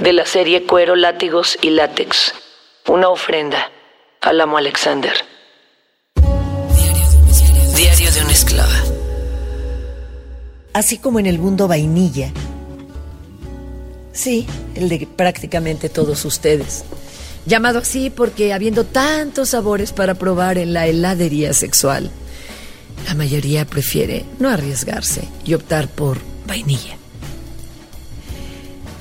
de la serie Cuero, Látigos y Látex. Una ofrenda al amo Alexander. Diario de una esclava. Así como en el mundo vainilla. Sí, el de prácticamente todos ustedes. Llamado así porque habiendo tantos sabores para probar en la heladería sexual, la mayoría prefiere no arriesgarse y optar por vainilla.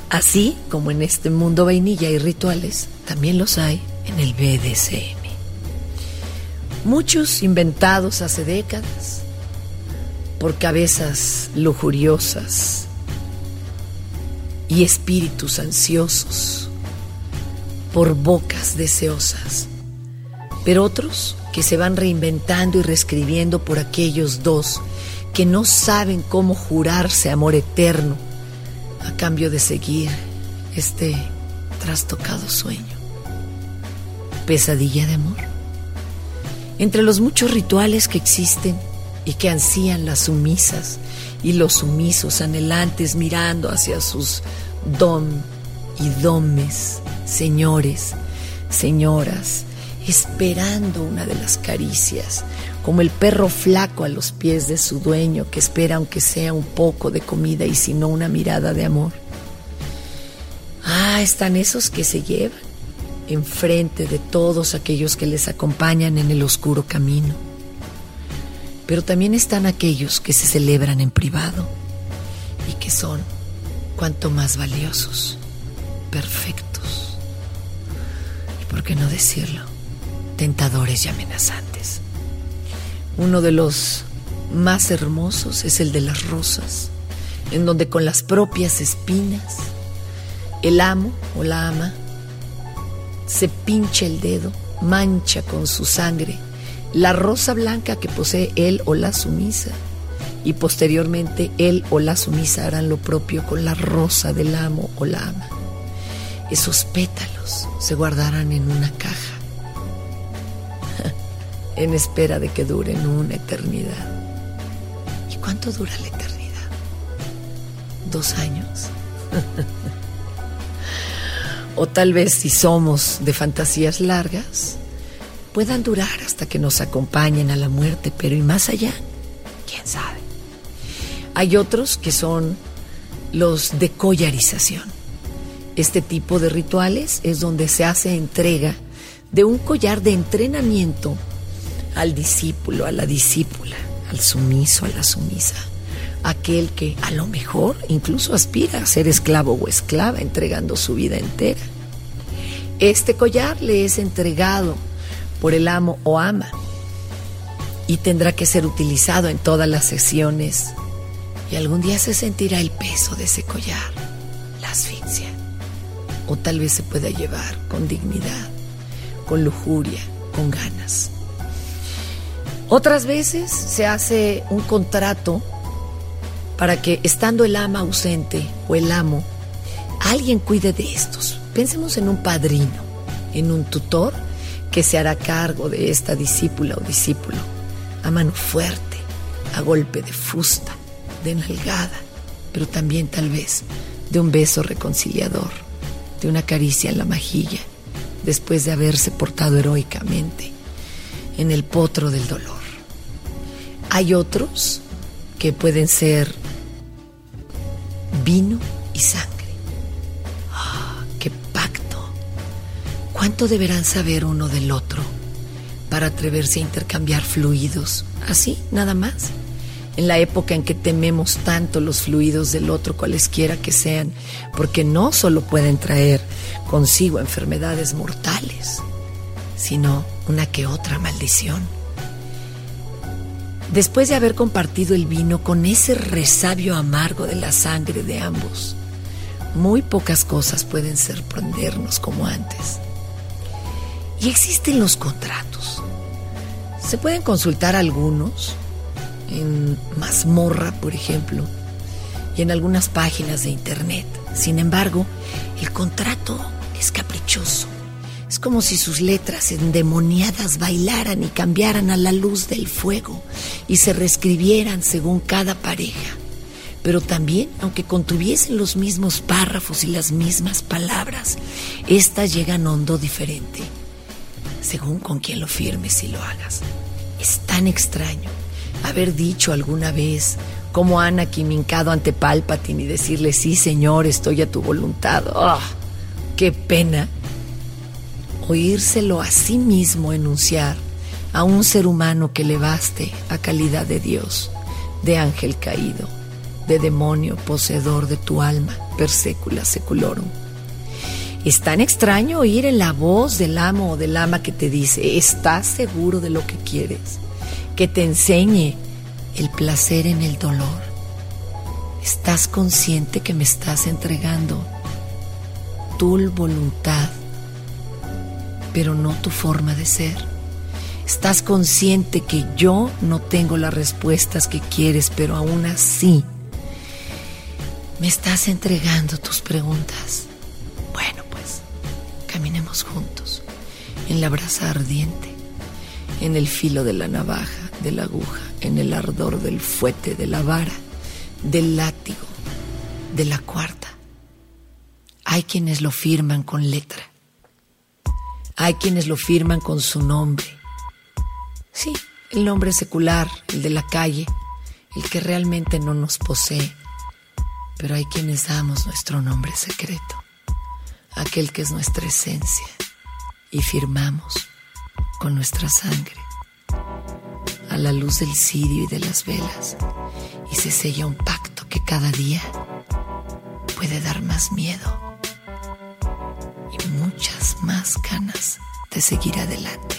Así como en este mundo vainilla y rituales, también los hay en el BDSM. Muchos inventados hace décadas por cabezas lujuriosas y espíritus ansiosos, por bocas deseosas, pero otros que se van reinventando y reescribiendo por aquellos dos que no saben cómo jurarse amor eterno a cambio de seguir este trastocado sueño. Pesadilla de amor. Entre los muchos rituales que existen y que ansían las sumisas y los sumisos anhelantes mirando hacia sus dom y domes, señores, señoras, esperando una de las caricias, como el perro flaco a los pies de su dueño que espera aunque sea un poco de comida y si no una mirada de amor. Ah, están esos que se llevan enfrente de todos aquellos que les acompañan en el oscuro camino. Pero también están aquellos que se celebran en privado y que son cuanto más valiosos, perfectos. ¿Y por qué no decirlo? Tentadores y amenazantes. Uno de los más hermosos es el de las rosas, en donde con las propias espinas el amo o la ama se pincha el dedo, mancha con su sangre la rosa blanca que posee él o la sumisa y posteriormente él o la sumisa harán lo propio con la rosa del amo o la ama. Esos pétalos se guardarán en una caja en espera de que duren una eternidad. ¿Y cuánto dura la eternidad? ¿Dos años? o tal vez si somos de fantasías largas, puedan durar hasta que nos acompañen a la muerte, pero ¿y más allá? ¿Quién sabe? Hay otros que son los de collarización. Este tipo de rituales es donde se hace entrega de un collar de entrenamiento al discípulo, a la discípula, al sumiso, a la sumisa, aquel que a lo mejor incluso aspira a ser esclavo o esclava entregando su vida entera. Este collar le es entregado por el amo o ama y tendrá que ser utilizado en todas las sesiones y algún día se sentirá el peso de ese collar, la asfixia, o tal vez se pueda llevar con dignidad, con lujuria, con ganas. Otras veces se hace un contrato para que estando el ama ausente o el amo, alguien cuide de estos. Pensemos en un padrino, en un tutor que se hará cargo de esta discípula o discípulo, a mano fuerte, a golpe de fusta, de nalgada, pero también tal vez de un beso reconciliador, de una caricia en la mejilla, después de haberse portado heroicamente en el potro del dolor. Hay otros que pueden ser vino y sangre. Ah, ¡Qué pacto! ¿Cuánto deberán saber uno del otro para atreverse a intercambiar fluidos? Así, nada más. En la época en que tememos tanto los fluidos del otro, cualesquiera que sean, porque no solo pueden traer consigo enfermedades mortales, sino una que otra maldición después de haber compartido el vino con ese resabio amargo de la sangre de ambos, muy pocas cosas pueden sorprendernos como antes. Y existen los contratos. Se pueden consultar algunos en Mazmorra, por ejemplo, y en algunas páginas de internet. Sin embargo, el contrato es caprichoso. Es como si sus letras endemoniadas bailaran y cambiaran a la luz del fuego y se reescribieran según cada pareja. Pero también, aunque contuviesen los mismos párrafos y las mismas palabras, éstas llegan hondo diferente, según con quien lo firmes y lo hagas. Es tan extraño haber dicho alguna vez como Ana mincado ante Palpatine y decirle, sí señor, estoy a tu voluntad. ¡Oh, ¡Qué pena! Oírselo a sí mismo enunciar a un ser humano que le baste a calidad de Dios, de ángel caído, de demonio poseedor de tu alma, per secula seculorum. Es tan extraño oír en la voz del amo o del ama que te dice, ¿estás seguro de lo que quieres? Que te enseñe el placer en el dolor. ¿Estás consciente que me estás entregando tu voluntad, pero no tu forma de ser? ¿Estás consciente que yo no tengo las respuestas que quieres, pero aún así me estás entregando tus preguntas? Bueno, pues caminemos juntos en la brasa ardiente, en el filo de la navaja, de la aguja en el ardor del fuete, de la vara, del látigo, de la cuarta. Hay quienes lo firman con letra. Hay quienes lo firman con su nombre. Sí, el nombre secular, el de la calle, el que realmente no nos posee. Pero hay quienes damos nuestro nombre secreto, aquel que es nuestra esencia, y firmamos con nuestra sangre a la luz del cirio y de las velas y se sella un pacto que cada día puede dar más miedo y muchas más ganas de seguir adelante.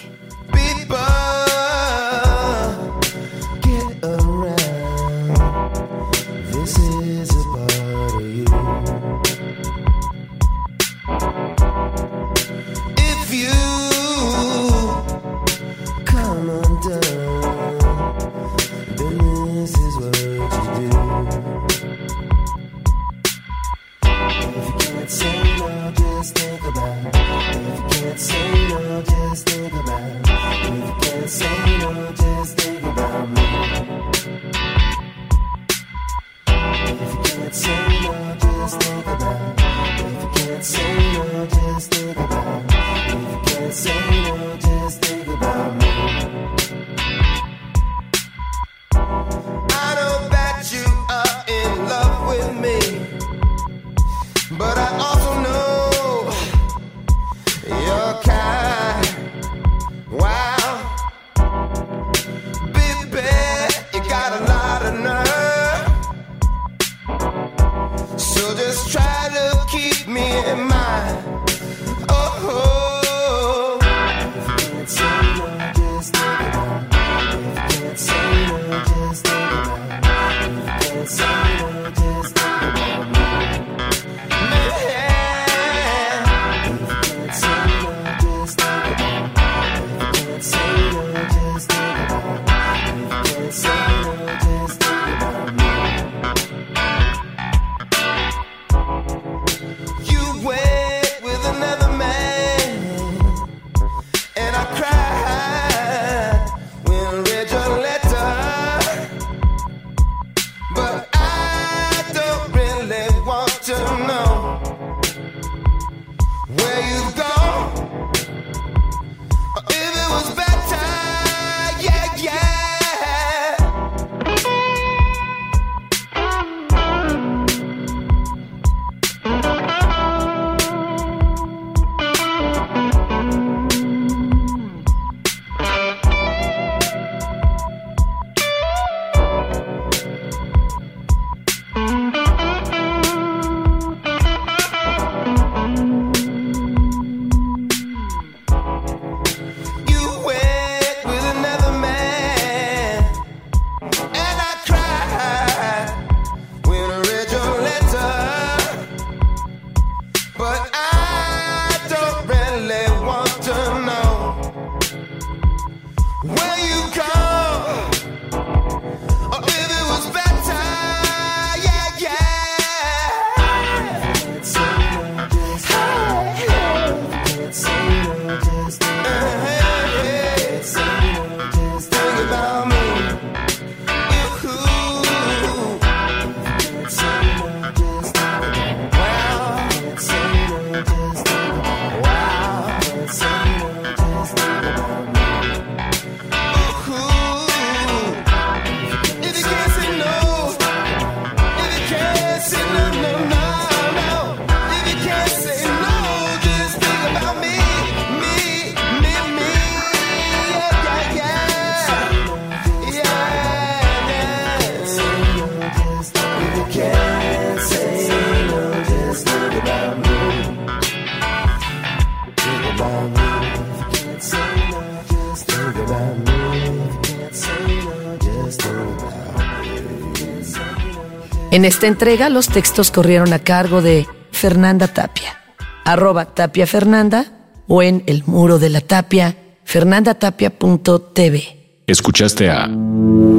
En esta entrega los textos corrieron a cargo de Fernanda Tapia, arroba Tapia Fernanda o en el muro de la tapia fernandatapia.tv. Escuchaste a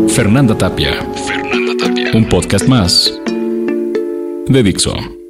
Fernanda Tapia. Fernanda Tapia. Un podcast más de Dixon.